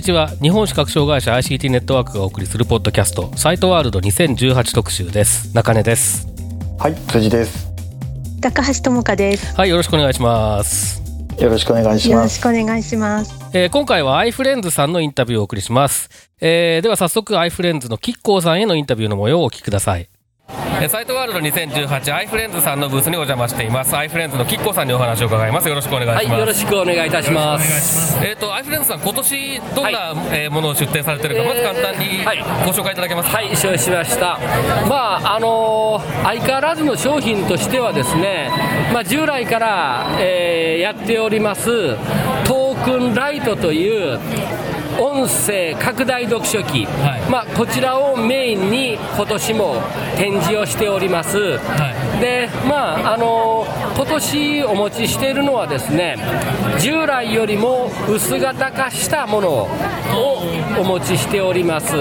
にちは日本視覚障害者 ICT ネットワークがお送りするポッドキャストサイトワールド2018特集です中根ですはい、辻です。高橋智香です。はいよろしくお願いします、よろしくお願いしよろします。くお願いします。えー今回は iFriends さんのインタビューをお送りします、えーでは早速 iFriends のキッコーさんへのインタビューの模様をお聞きくださいえーサイトワールド 2018iFriends さんのブースにお邪魔しています。iFriends のキッコーさんにお話を伺います。よろしくお願いします、はい、よろしくお願いいたします。えっ、と iFriends さん今年どんな、えーものを出展されてるか、まず簡単にはい。ご紹介いただけますか？はい、承知しました。まあ、あのー相変わらずの商品としてはですね、まあ、従来から、えーやっております、トークンライトという、音声拡大読書機、はい。まあ、こちらをメインに今年も展示をしております、でまああの今年お持ちしているのはですね従来よりも薄型化したものをお持ちしております。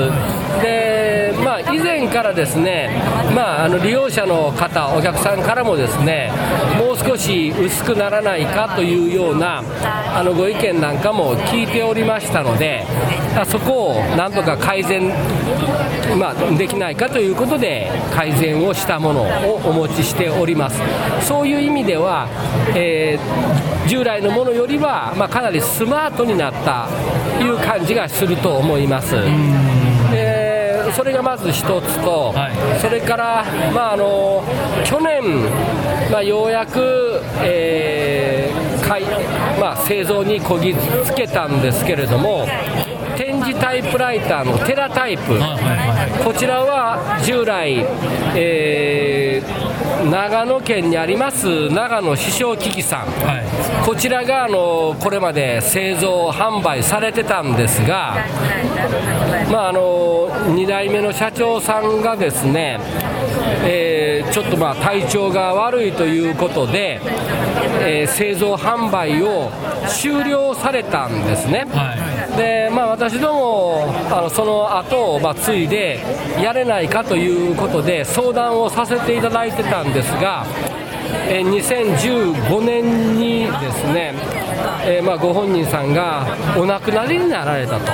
で、まあ、以前からですね、まあ、あの利用者の方お客さんからもですねもう少し薄くならないかというようなあのご意見なんかも聞いておりましたのであそこをなんとか改善、まあ、できないかということで改善をしたものをお持ちしております。そういう意味では、えー従来のものよりは、まあ、かなりスマートになったという感じがすると思います。でそれがまず一つと、はい。それから、まあ、あの去年、まあ、ようやく、えーかいまあ、製造にこぎつけたんですけれども展示タイプライターのテラタイプ、こちらは従来、えー長野県にあります長野師匠機器さん、こちらがあのこれまで製造販売されてたんですが、まあ、あの2代目の社長さんがですね、えーちょっとまあ体調が悪いということで、えー製造販売を終了されたんですね。でまあ、私どもあのその後をまあ継いでやれないかということで相談をさせていただいてたんですが、えー2015年にですね、えーまあ、ご本人さんがお亡くなりになられたと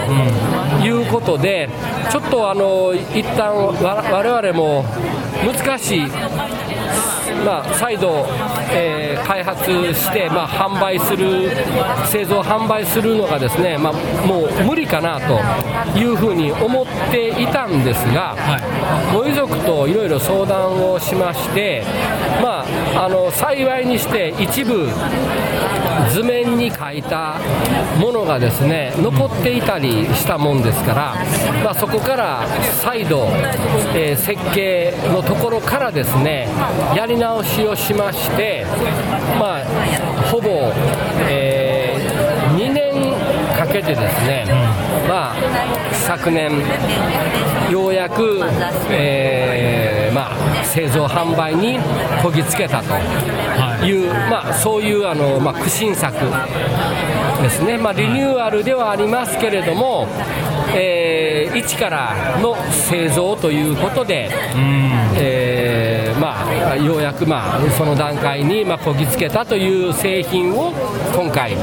いうことで、ちょっとあの一旦わ我々も難しい。まあ、再度、えー開発して、まあ、販売する、製造・販売するのがですね、まあ、もう無理かなというふうに思っていたんですが、ご遺族といろいろ相談をしまして、まあ、あの幸いにして一部、図面に書いたものがですね残っていたりしたもんですから、まあ、そこから再度、えー設計のところからですねやり直しをしまして、まあ、ほぼ、え2年かけてですね、まあ、昨年ようやく、えーまあ、製造販売にこぎつけたとい。う、まあ、そういうあの、まあ、苦心作ですね、まあ、リニューアルではありますけれども、えー一からの製造ということで、えーまあ、ようやく、まあ、その段階に、まあ、こぎつけたという製品を今回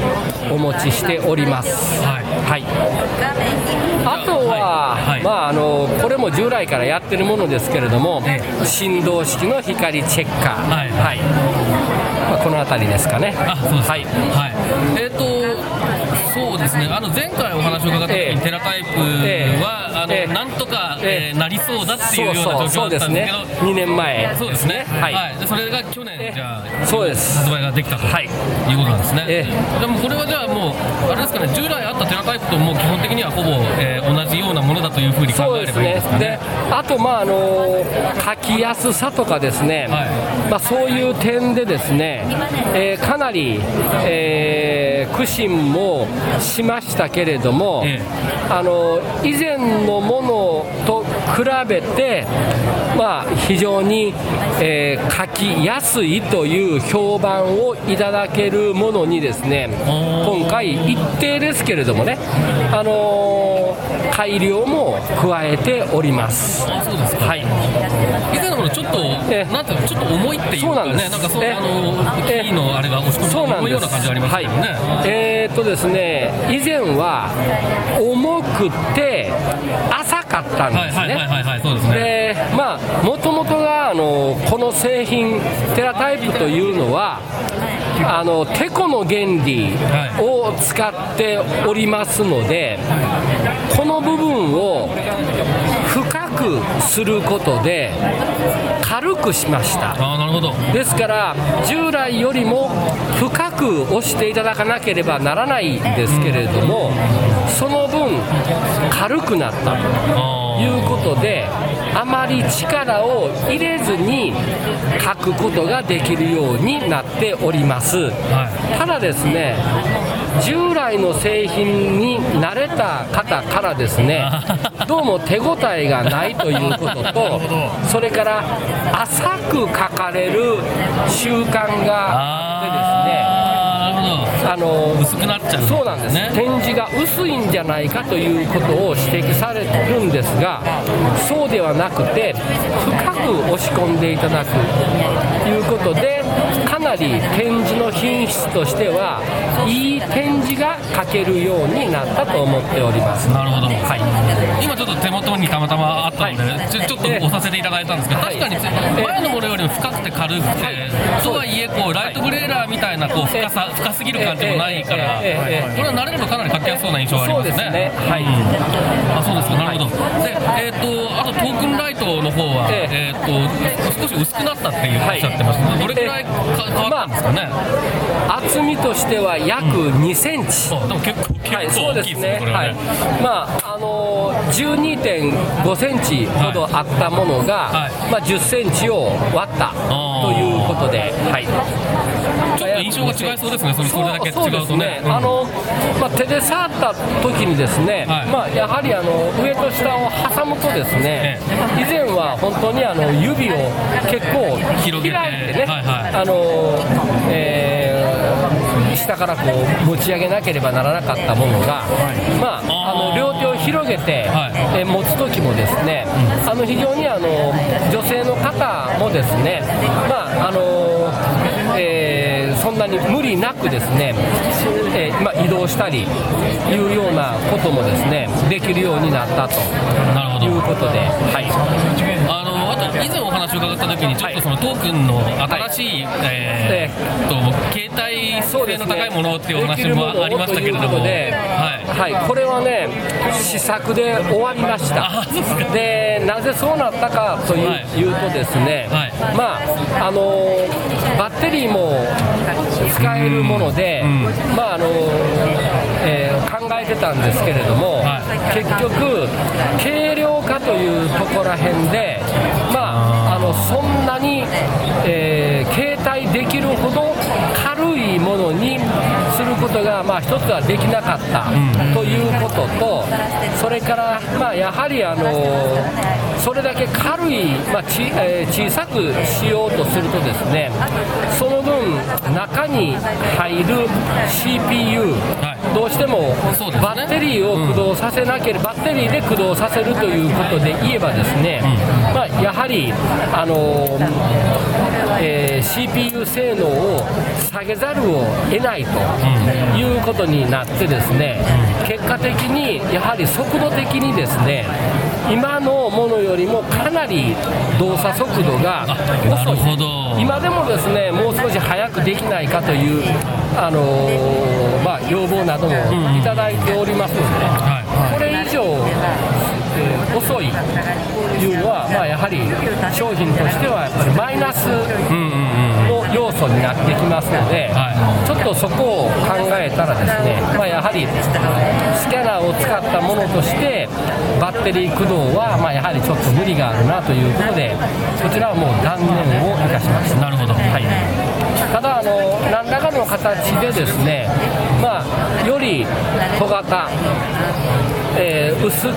お持ちしております。はい。あとは、まあ、あのこれも従来からやってるものですけれども、振動式の光チェッカー、はい。まあ、この辺りですかね。はい。はい、えっ、とそうですね。あの前回お話を伺った時に、ええ。テラタイプええ。は、あのええ。なんとか、ええ。えーなりそうだっていうような状況だったんですけど。ね2年前。そうですね。はい。でそれが去年ええ。じゃあそうです。発売ができたと、はい。い、うことなんですね、えでもこれはじゃあもうあれですかね従来あったテラタイプともう基本的にはほぼ、えー同じようなものだというふうに考えればいいんでねすかね。であとまああの書きやすさとかですね、はい。まあ、そういう点でですね、えーかなり、えー苦心もしましたけれども、ええ。あの以前のものと比べて、まあ、非常に、えー書きやすいという評判をいただけるものにですね今回一定ですけれどもね、あのー改良も加えております。あそうですか。はい。以前のものちょっと、ええ。なんていうのちょっと重いっていうそうなんです。かねなんかそあのキーのあれが押し込みそうなんです。重いような感じありますけどね、はい、えーっとですね以前は重くて浅かったんですね。でまあもともとがあのこの製品テラタイプというのはあのテコの原理を使っておりますのでこの部分を深くすることで軽くしました。ああなるほど。ですから従来よりも深く押していただかなければならないんですけれどもその分軽くなったとあいうことであまり力を入れずに書くことができるようになっております。はただですね従来の製品に慣れた方からですねどうも手応えがないということとそれから浅く書かれる習慣があってですねあの薄くなっちゃう。そうなんです、ね。展示が薄いんじゃないかということを指摘されるんですが、そうではなくて、深く押し込んでいただくということで、かなり展示の品質としては、いい展示が書けるようになったと思っております。なるほど、はい。今ちょっと手元にたまたまあったので、はい。ちょちょっと押させていただいたんですけど、はい。確かに前のものよりも深くて軽くて、とはいえこうライトグレーラーみたいなこう深さ、深すぎる感じもないから、これは慣れるとかなり書きやすそうな印象がありますね。そうですねはいうんあそうですか、なるほど。で、えっ、とあとトークンライトの方は、ええっ、と少し薄くなったっていうおっしゃってました。どれくらいか変わったんですかね？厚みとしては約2センチ。そうでも結構はい、結構大きいですすねはい。まああの12.5センチほどあったものが、はいまあ10センチを割ったということで、はい。ちょっと印象が違いそうですね、そのそれだけ違うとね。あのまあ、手で触った時にですね、はい。まあ、やはりあの上と下を挟むとですね、以前は本当にあの指を結構広げてね、はいはい。あのえー下からこう持ち上げなければならなかったものが、まあ、あの両手を広げて、はい。えー持つ時もですね、あの非常にあの女性の方もですね、まああのえーそんなに無理なくですね、えーまあ、移動したりいうようなこともですねできるようになったと。いうことで、はい、話を伺った時にちょっとそのトークンの新しい、えーっと携帯性の高いものっていうお話もありましたけれども、はい。はい、これはね、試作で終わりました。でなぜそうなったかという,、はい。いうと、ですね、はい。まああのバッテリーも使えるもので、うん。まああのえー考えてたんですけれども、は結局、軽量化というところらへんで、そんなに、えー携帯できるほど軽いものにすることが、まあ、一つはできなかったということと、それから、まあ、やはり、あのそれだけ軽い、まあちえー小さくしようとするとですね、その分、中に入る CPU、はい。どうしてもバッテリーを駆動させなければ、バッテリーで駆動させるということで言えばですね、まあ、やはり、あのえー CPU 性能を下げざるを得ないということになってですね、結果的にやはり速度的にですね、今のものよりもかなり動作速度が遅い。今でもですねもう少し早くできないかという、あのーまあ、要望などもいただいておりますので、はいこれ以上、えー遅いというのは、まあ、やはり商品としてはやっぱりマイナスの要素になってきますので、はちょっとそこを考えたらですね、まあ、やはりスキャナーを使ったものとしてバッテリー駆動は、まあ、やはりちょっと無理があるなということでこちらはもう断念をいたしました。なるほど。はい。ただあの、何らかの形でですね、まあ、より小型、えー薄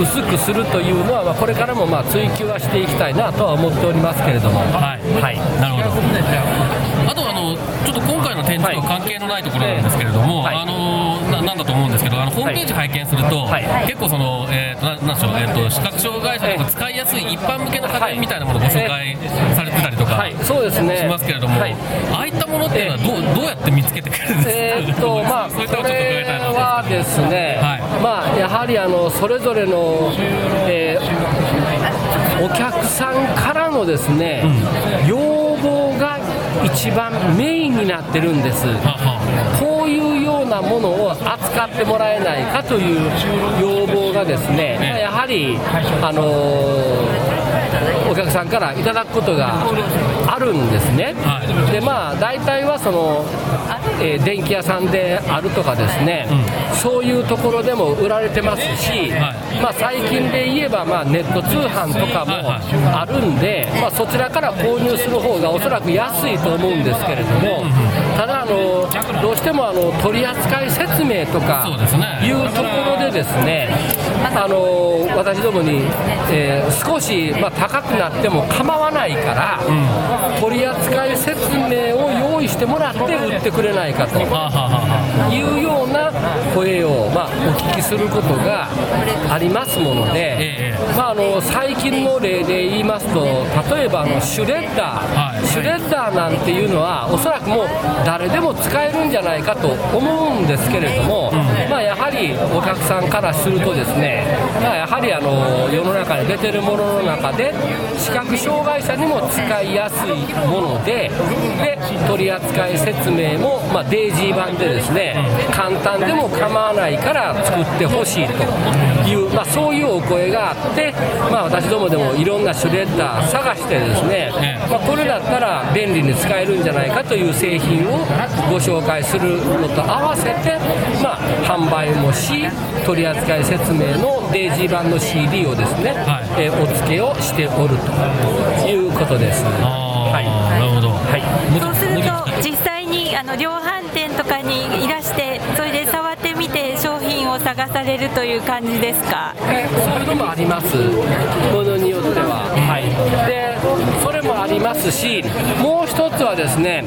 薄くするというのは、まあ、これからもまあ追求はしていきたいなとは思っておりますけれども、はい。はい、なるほど。あとあのちょっと今回の展示とは関係のないところなんですけれども、はい。あのななんだと思うんですけどあのホームページ拝見すると、はい。結構その、えー、とななんでしょう、えー、と視覚障害者でも使いやすい一般向けの家電みたいなものをご紹介されてたりとかはい、そうですね。しますけれども、はい。ああいったものっていうのはどうどうやって見つけてくるんですか、えーっと まあ、そういっこたことはですね、はいまあ、やはりあのそれぞれの、えーお客さんからのですね、要望が一番メインになってるんです。こういうようなものを扱ってもらえないかという要望がですね、まあやはり、あのーお客さんからいただくことがあるんですね。はいでまあ大体はその、えー電気屋さんであるとかですね、そういうところでも売られてますし、はまあ、最近で言えば、まあ、ネット通販とかもあるんで、まあ、そちらから購入する方がおそらく安いと思うんですけれども、ただあの、どうしてもあの取扱説明とかいうところでですね、あの私どもに、えー少し、まあ、高くなっても構わないから、取扱説明を用意してもらって売ってくれないかと。ははははいうような声を、まあ、お聞きすることがありますもので、ええまあ、あの最近の例で言いますと例えばあのシュレッダー、はいシュレッダーなんていうのはおそらくもう誰でも使えるんじゃないかと思うんですけれども、まあ、やはりお客さんからするとですね、まあ、やはりあの世の中に出てるものの中で視覚障害者にも使いやすいものでで取扱説明も、まあ、デイジー版でですね簡単でも構わないから作ってほしいという、まあ、そういうお声があって、まあ、私どもでもいろんなシュレッダー探してですね、ええ。まあ、これだったら便利に使えるんじゃないかという製品をご紹介するのと合わせて、まあ、販売もし取扱説明のデイジー版の CD をですね、はい。えーお付けをしておるということです。はい。なるほど、はい。そうすると実際にあの量販店とかにいらしてそれで触ってみて商品を探されるという感じですか？えそういうのもあります、ものによっては。はい、でそれもありますし、もう一つはですね、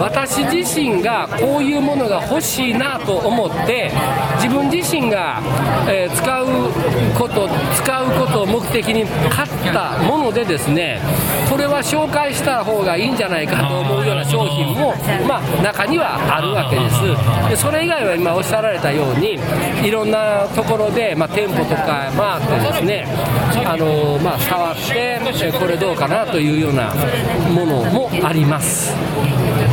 私自身がこういうものが欲しいなと思って、自分自身が、えー使うこと、使ううことを目的に買ったものでですね、これは紹介した方がいいんじゃないかと思うような商品も、まあ、中にはあるわけです。でそれ以外は今おっしゃられたように、いろんなところで、まあ、店舗とか回ってですね、あのまあ、触って、これどうかなというようなものもあります。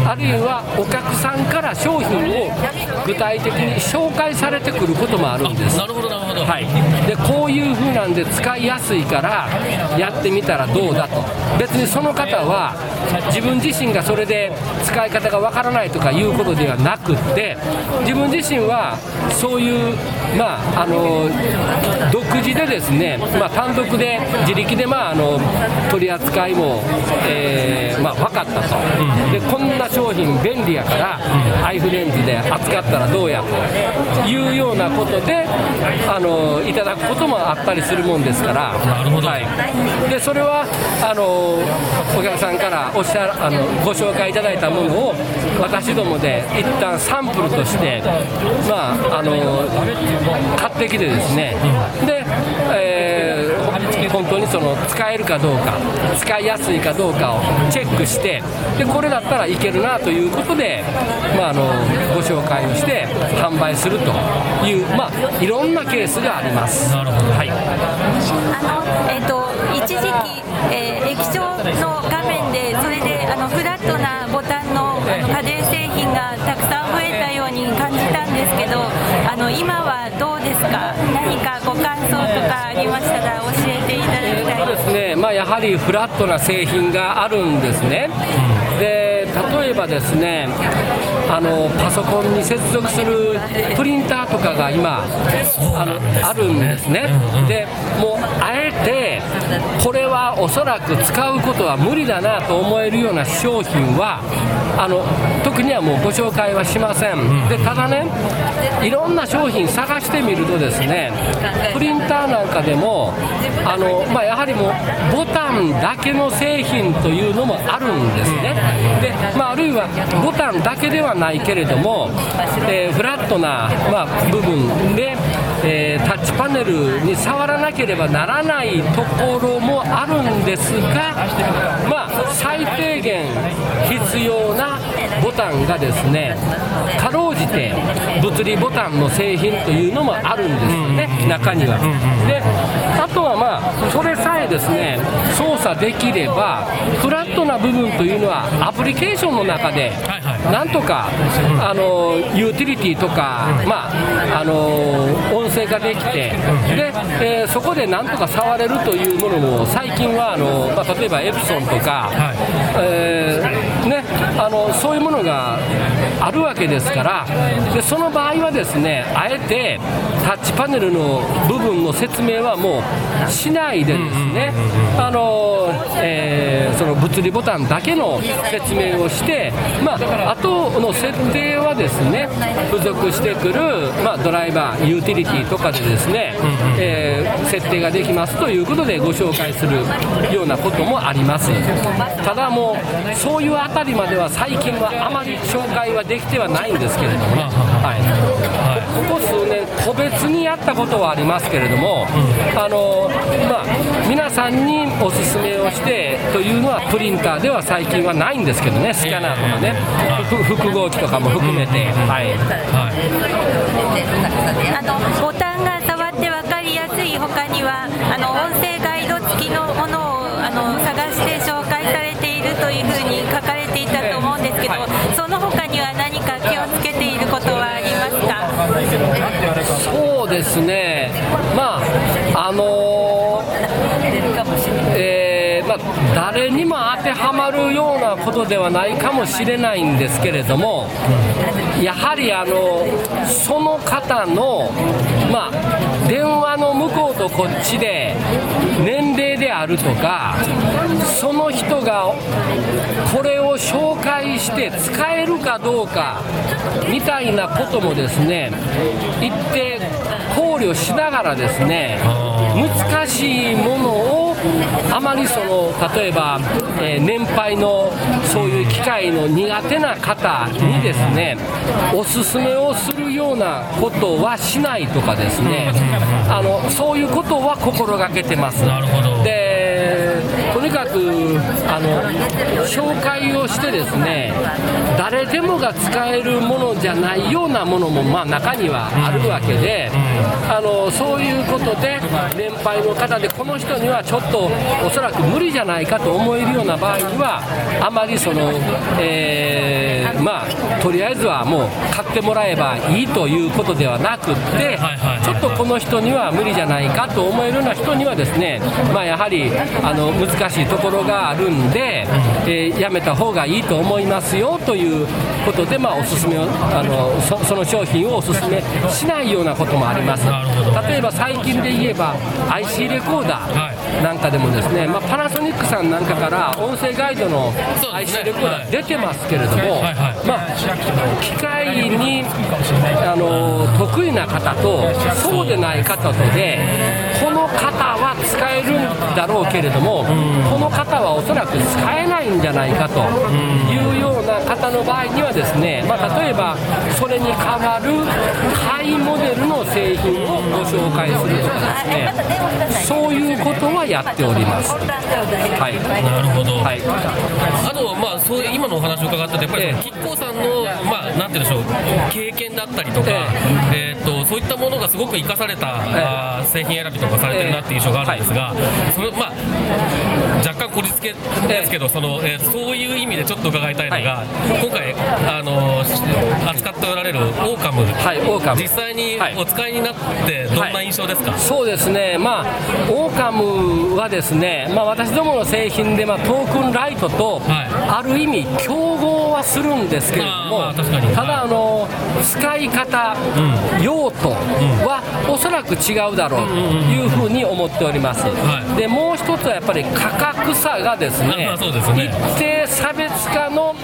あるいはお客さんから商品を具体的に紹介されてくることもあるんです。なるほど、はい、でこういう風なんで使いやすいからやってみたらどうだと。別にその方は自分自身がそれで使い方がわからないとかいうことではなくって自分自身はそういうまああの独自でですね、まあ、単独で自力でまああの取り扱いも、えーまあ、分かったと、でこんな商品便利やから、アイフレンズで扱ったらどうやと。いうようなことであのいただくこともあったりするもんですから。なるほど。はい、でそれはあのお客さんからおっしゃあのご紹介いただいたものを私どもで一旦サンプルとして、まあ、あの買ってきてですね、で、えー本当にその使えるかどうか使いやすいかどうかをチェックしてでこれだったらいけるなということで、まあ、あのご紹介をして販売するという、まあ、いろんなケーススがあります。なるほどはい。あの、えっ、と、一時期、えー液晶の画面で、それで、あの、フラットなボタンの、あの家電製品がたくさん増えたように感じたんですけど、あの、今はどうですか？何かご感想とかありましたら教えていただきたいで。そうですすね、まあ、やはりフラットな製品があるんですね。で例えばですねあのパソコンに接続するプリンターとかが今あのあるんですね、でもうあえてこれはおそらく使うことは無理だなと思えるような商品はあの特にはもうご紹介はしません、でただねいろんな商品探してみるとですねプリンターなんかでもあの、まあ、やはりもうボタンだけの製品というのもあるんですね。で、まあ、あるいはボタンだけではないけれども、えーフラットな、まあ、部分で、えータッチパネルに触らなければならないところもあるんですが、まあ、最低限必要なボタンがですねかろうじて物理ボタンの製品というのもあるんですよね、中には。であとはまあそれさえですね操作できればフラットな部分というのはアプリケーションの中ではいはい。なんとか、あのユーティリティとか、まああの音声ができて、でえーそこでなんとか触れるというものも、最近はあの、まあ、例えばエプソンとか、えーね、あのそういうものがあるわけですから、でその場合はですね、あえてタッチパネルの部分の説明はもうしないでですね、その物理ボタンだけの説明をして、まあ、あとの設定はですね付属してくる、まあ、ドライバー、ユーティリティとかでですね、えー設定ができますということでご紹介するようなこともあります。ただもうそういうあたりまでは最近はあまり紹介はできてはないんですけれどもね、はい、ここ数年個別にやったことはありますけれども、あのまあ、皆さんにおすすめをしてというのはプリンターでは最近はないんですけどね。スキャナーとかね、ふ複合機とかも含めて、はい、あのボタンが触って分かりやすい他にはあの音声ガイド付きのものをあの探して紹介されているというふうに書かと思うんですけど、はい。その他には何か気をつけていることはありますか？そうですね、まあ、あのえーまあ、誰にも当てはまるようなことではないかもしれないんですけれども、やはりあのその方の、まあ、電話の向こうとこっちで年齢であるとか、その人がこれを紹介して使えるかどうかみたいなこともですね、一定考慮しながらですね、難しいものをあまりその例えば、えー年配のそういう機械の苦手な方にですねおすすめをするようなことはしないとかですね。あのそういうことは心がけてます。なるほど。でかくあの紹介をしてですね誰でもが使えるものじゃないようなものも、まあ、中にはあるわけで、あのそういうことで年配の方でこの人にはちょっとおそらく無理じゃないかと思えるような場合にはあまりその、えーまあとりあえずはもう買ってもらえばいいということではなくってちょっとこの人には無理じゃないかと思えるような人にはですね、まあ、やはりあの難しいところがあるんで、えーやめた方がいいと思いますよということで、まあ、おすすめをあのそその商品をおすすめしないようなこともあります。例えば最近で言えば IC レコーダーなんかでもですね、まあ、パナソニックさんなんかから音声ガイドの IC レコーダー出てますけれども、まあ、機械にあの得意な方とそうでない方とでこの方は使えるんだろうけれども、この方はおそらく使えないんじゃないかというような方の場合にはですね、まあ、例えばそれに代わるハイモデルの製品をご紹介するとかですねそういうことはやっております。はい。なるほど、はい。あと、まあ、そう今のお話を伺ったと、やっぱりさんの、まあ、なんて言うんでしょう経験だったりとか、えー、とそういったものがすごく生かされた、あー製品選びとかされてるなっていう印象があるんですが、そのまあ、若干こじつけですけど、そのえーそういう意味でちょっと伺いたいのが、今回、あの扱っておられるオーカム、はいオーカム。実際にはい。お使いになって、どんな印象ですか、そうですね、まあ、オーカムはですね、まあ、私どもの製品で、まあ、トークンライトと、はい。ある意味、競合はするんですけれども、まあただあの、使い方、用途はおそらく違うだろうというふうに思っております。はい。でもう一つはやっぱり価格差がですねまあ そうですね一定差別化の、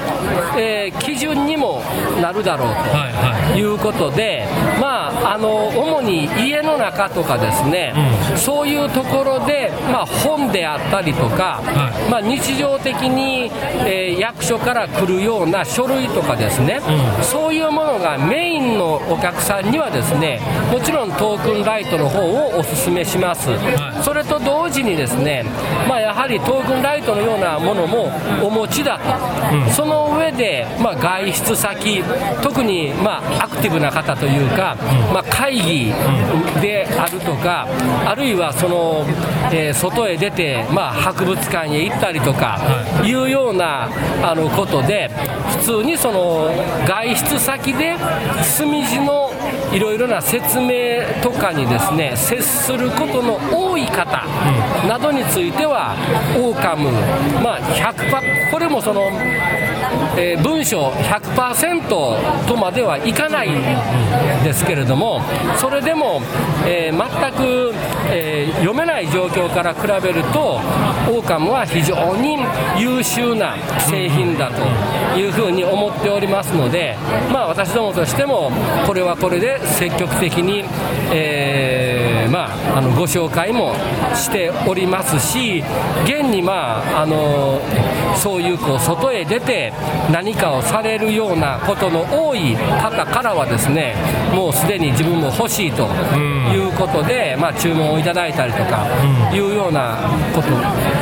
えー基準にもなるだろうと。はいはいいうことで、まあ、あの主に家の中とかですね、そういうところで、まあ、本であったりとか、はい。まあ、日常的に、えー役所から来るような書類とかですね、そういうものがメインのお客さんにはですねもちろんトークンライトの方をお勧めします、はい。それと同時にですね、まあ、やはりトークンライトのようなものもお持ちだと、その上で、まあ、外出先特に、まあ、アクティブな方というか、まあ、会議であるとかあるいはその、えー外へ出て、まあ、博物館へ行ったりとかい。うようなあのことで普通にその外出先で墨地のいろいろな説明とかにですね接することの多い方などについては、オーカム、まあ、100%これもその、えー文章100%とまではいかないんですけれども、それでも、えー全く、えー読めない状況から比べると、オーカムは非常に優秀な製品だというふうに思っておりますので、まあ、私どもとしても、これはこれで積極的に、えーまあ、あのご紹介もしておりますし、現に、まあ、あのそういうこう外へ出て何かをされるようなことの多い方からはですねもうすでに自分も欲しいということで、まあ、注文をいただいたりとかいうようなこと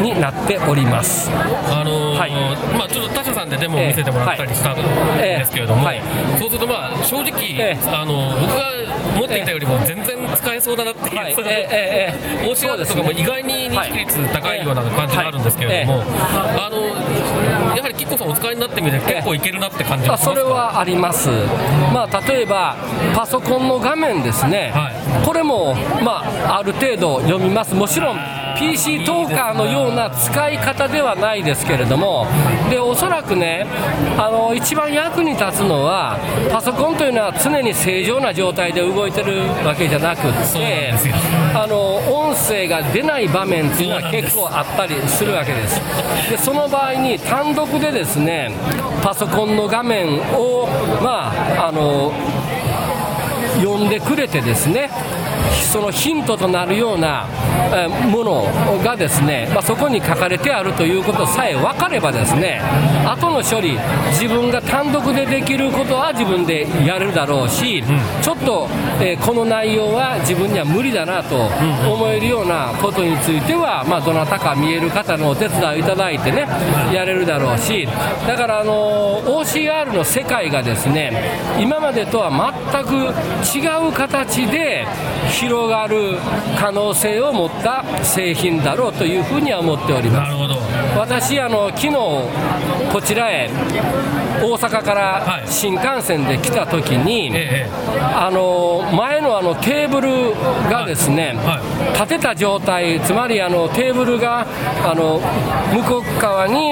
になっております。あのーはい。まあ、ちょっと他社さんでデモを見せてもらったりしたんですけれども、ええ。はい。そうすると、まあ、正直、ええ。あの僕が持っていたよりも全然使えそうだなっていう、はい。ええええ OCR とかも意外に認識率高いような感じがあるんですけれども、あのやはりキッコさんお使いになってみて結構いけるなって感じますか？それはあります、まあ、例えばパソコンの画面ですね、はこれも、まあ、ある程度読みます、もちろん PC トーカーのような使い方ではないですけれども、でおそらくねあの、一番役に立つのは、パソコンというのは常に正常な状態で動いてるわけじゃなくてあの音声が出ない場面っていうのは結構あったりするわけです。でその場合に単独でですねパソコンの画面を、まあ、あの読んでくれてですねそのヒントとなるようなものがですね、まあ、そこに書かれてあるということさえ分かればですね後の処理自分が単独でできることは自分でやれるだろうし、ちょっと、えーこの内容は自分には無理だなと思えるようなことについては、まあ、どなたか見える方のお手伝いをいただいてねやれるだろうしだからあの OCR の世界がですね今までとは全く違う形で広がる可能性を持った製品だろうというふうには思っております。私あの昨日こちらへ大阪かはい。ら新幹線で来た時に、ええあの前のあのテーブルがですね、は立てた状態つまりあのテーブルがあの向こう側に、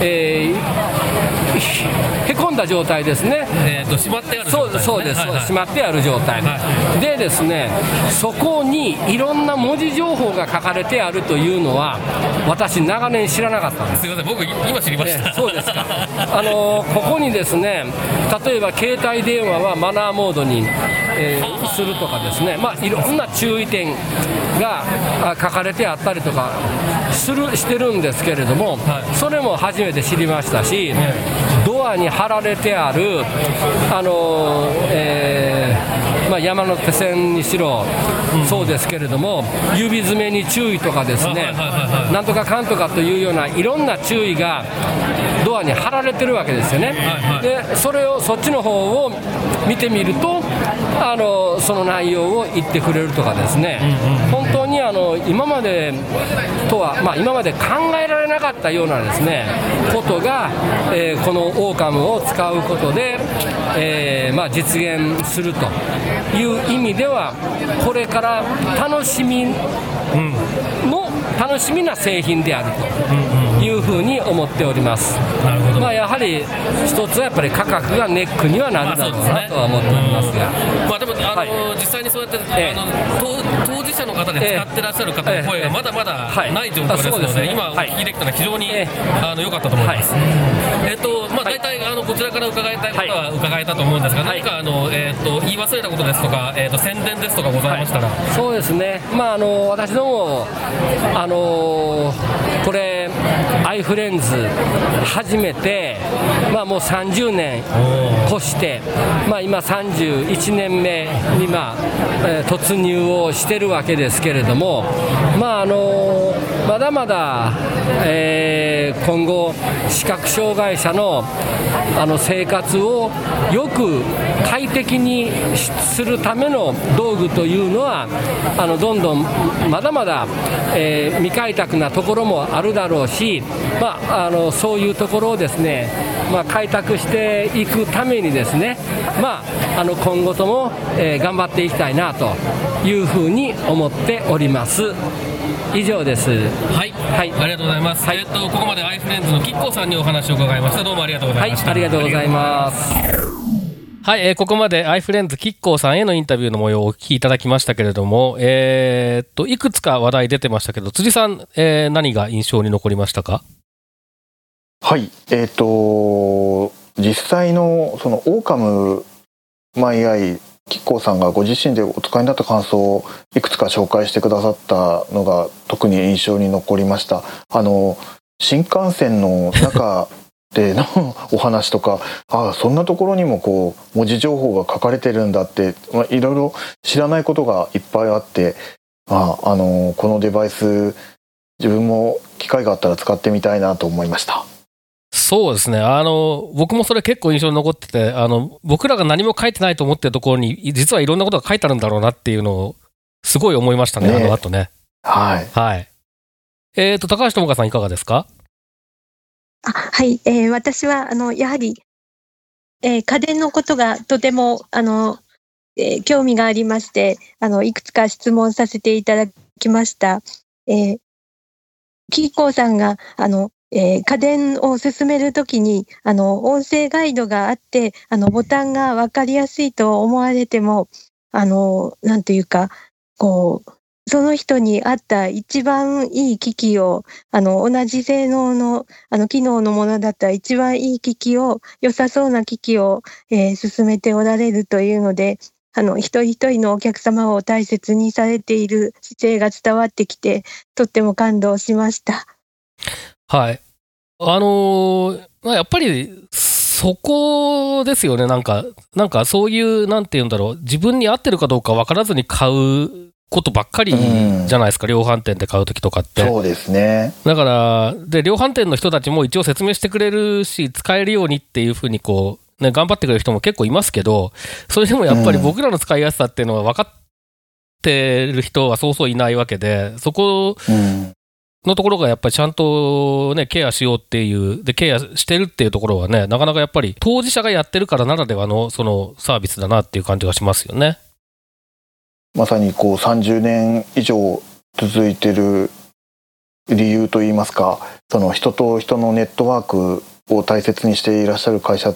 えーへへこんだ状態ですね。えーと閉まってあるそうそうです、はいはい。閉まってある状態、はでですねそこにいろんな文字情報が書かれてあるというのは私長年知らなかったんです。すみません僕今知りました、ええそうですか。あのここにですね例えば携帯電話はマナーモードに、えーするとかですね、まあ、いろんな注意点があ書かれてあったりとかするしてるんですけれども、はい。それも初めて知りましたし、ドアに貼られてあるあの、えーまあ、山手線にしろ、そうですけれども、指詰めに注意とかですね、なんとかかんとかというようないろんな注意がドアに貼られてるわけですよね。でそれをそっちの方を見てみるとあのその内容を言ってくれるとかですね、本当にあの今までとは、まあ、今まで考えられなかったようなですねことが、えーこのオーカムを使うことで、えーまあ、実現するという意味ではこれから楽しみの楽しみな製品であるというふうに思っております。なるほど。まあ、やはり一つはやっぱり価格がネックにはなるだろうなとは思っておりますが。まあでも、あのはい。実際にそうやって、ええ。あの当当事者の方で使ってらっしゃる方の声がまだまだはいない状況ですので、ですね。今おはい。聞きできたのは非常に、ええ。あの良かったと思います。はい。えっとまあはい。大体あのこちらから伺いたいことは伺えたと思うんですが、はい。何かあのえっと言い忘れたことですとか、えっと宣伝ですとかございましたら、そうですね、まあ、あの私ども、あのこれ、アイフレンズ始めて、まあ、もう30年越して、まあ、今、31年目に、まあえー突入をしてるわけですけれども、まああのまだまだ、えー今後、視覚障害者のあの生活をよく快適にするための道具というのはあのどんどんまだまだ、えー未開拓なところもあるだろうし、まあ、あのそういうところをですね、まあ、開拓していくためにですね、まあ、あの今後とも、えー頑張っていきたいなというふうに思っております。以上です。はい、はい。ありがとうございます。はい。えっとここまでアイフレンズのキッコーさんにお話を伺いました。どうもありがとうござはい。いました。ありがとうございます。はい、えーここまでアイフレンズキッコーさんへのインタビューの模様をお聞きいただきましたけれども、えーっと、いくつか話題出てましたけど、辻さん、えー何が印象に残りましたか？はい、えっ、と実際のそのオーカムマイアイキッコーさんがご自身でお使いになった感想をいくつか紹介してくださったのが特に印象に残りました。あの新幹線の中でのお話とか、ああそんなところにもこう文字情報が書かれてるんだって、まあ、いろいろ知らないことがいっぱいあって、まああのこのデバイス自分も機会があったら使ってみたいなと思いました。そうですね。あの、僕もそれ結構印象に残ってて、あの、僕らが何も書いてないと思ってるところに、実はいろんなことが書いてあるんだろうなっていうのを、すごい思いましたね、ねあの後ね。はい。はい。えっ、と、高橋智香さんいかがですか？あはい、えー私はあのやはり、えー家電のことがとてもあの、えー興味がありましてあのいくつか質問させていただきました。えー、キーコーさんがあの、えー家電を進めるときにあの音声ガイドがあってあのボタンが分かりやすいと思われてもあのなんというかこうその人に合った一番いい機器をあの同じ性能のあの機能のものだったら一番いい機器を良さそうな機器を、えー進めておられるというのであの一人一人のお客様を大切にされている姿勢が伝わってきてとっても感動しました。はい。あのーまあやっぱり、そこですよね、なんか、なんかそういう、なんて言うんだろう、自分に合ってるかどうか分からずに買うことばっかりじゃないですか、量販店で買うときとかって。そうですね。だから、で、量販店の人たちも一応説明してくれるし、使えるようにっていうふうにこう、ね、頑張ってくれる人も結構いますけど、それでもやっぱり僕らの使いやすさっていうのは分かってる人はそうそういないわけで、そこうん。のところがやっぱりちゃんとね、ケアしようっていう、で、ケアしてるっていうところはね、なかなかやっぱり当事者がやってるからならではのそのサービスだなっていう感じがしますよね。まさにこう30年以上続いてる理由といいますか、その人と人のネットワークを大切にしていらっしゃる会社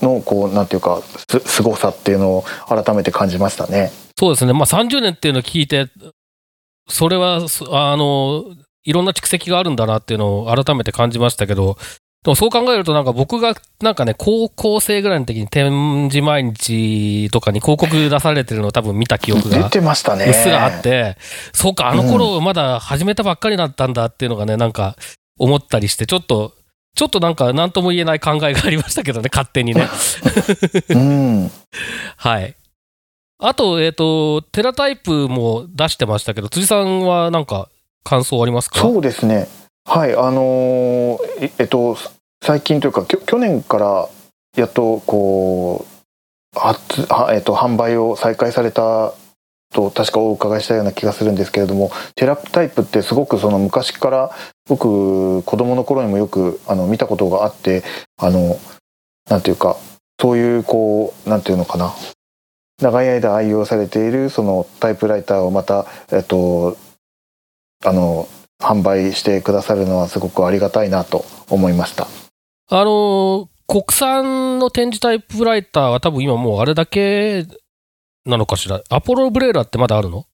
のこうなんていうかす凄さっていうのを改めて感じましたね。そうですね。まあ30年っていうのを聞いて、それは、そあの、いろんな蓄積があるんだなっていうのを改めて感じましたけど、でもそう考えるとなんか僕がなんかね、高校生ぐらいの時に展示毎日とかに広告出されてるのを多分見た記憶出がてましたね。うっすらあって、そうか、あの頃まだ始めたばっかりだったんだっていうのがね、なんか思ったりして、ちょっと、ちょっとなんか何とも言えない考えがありましたけどね、勝手にね。うん。はい。あと、えっ、と、テラタイプも出してましたけど、辻さんはなんか感想ありますか？そうですね。はい、あのーえっと、最近というか、去年からやっとこう、発えっと、販売を再開されたと、確かお伺いしたような気がするんですけれども、テラプタイプってすごくその昔から、僕、子供の頃にもよくあの見たことがあって、あの、なんていうか、そういうこう、なんていうのかな、長い間愛用されているそのタイプライターをまた、えっと、あの、販売してくださるのはすごくありがたいなと思いました。あの、国産の展示タイプライターは多分今もうあれだけなのかしら？アポロブレーラーってまだあるの？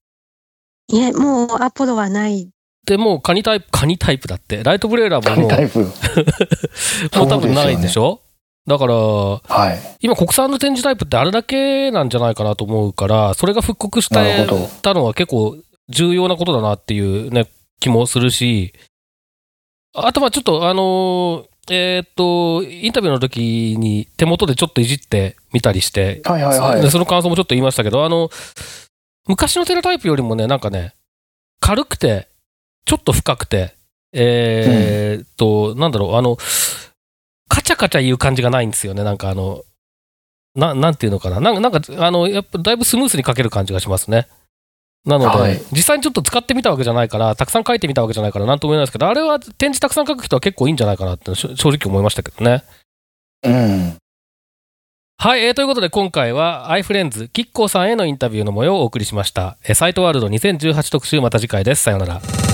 いえ、もうアポロはない。で、もうカニタイプ、カニタイプだって。ライトブレーラーももうタイプ。もう多分ないんでしょ？だから、はい。今国産の展示タイプってあれだけなんじゃないかなと思うから、それが復刻したなるほどたのは結構重要なことだなっていうね、気もするし、あとまあちょっとあのーえーっと、インタビューの時に手元でちょっといじってみたりして、はいはいはいでその感想もちょっと言いましたけど、あの、昔のテラタイプよりもね、なんかね、軽くて、ちょっと深くて、えーっと、なんだろう、あの、カチャカチャ言う感じがないんですよね、なんかあの、ななんていうのかな、なんか、なんかあの、やっぱだいぶスムースに書ける感じがしますね。なので、はい実際にちょっと使ってみたわけじゃないから、たくさん書いてみたわけじゃないから、なんとも言えないですけど、あれは展示たくさん書く人は結構いいんじゃないかなって正直思いましたけどね。うん。はい、えーということで今回は iFriends キッコーさんへのインタビューの模様をお送りしました。えーサイトワールド2018特集また次回です。さようなら。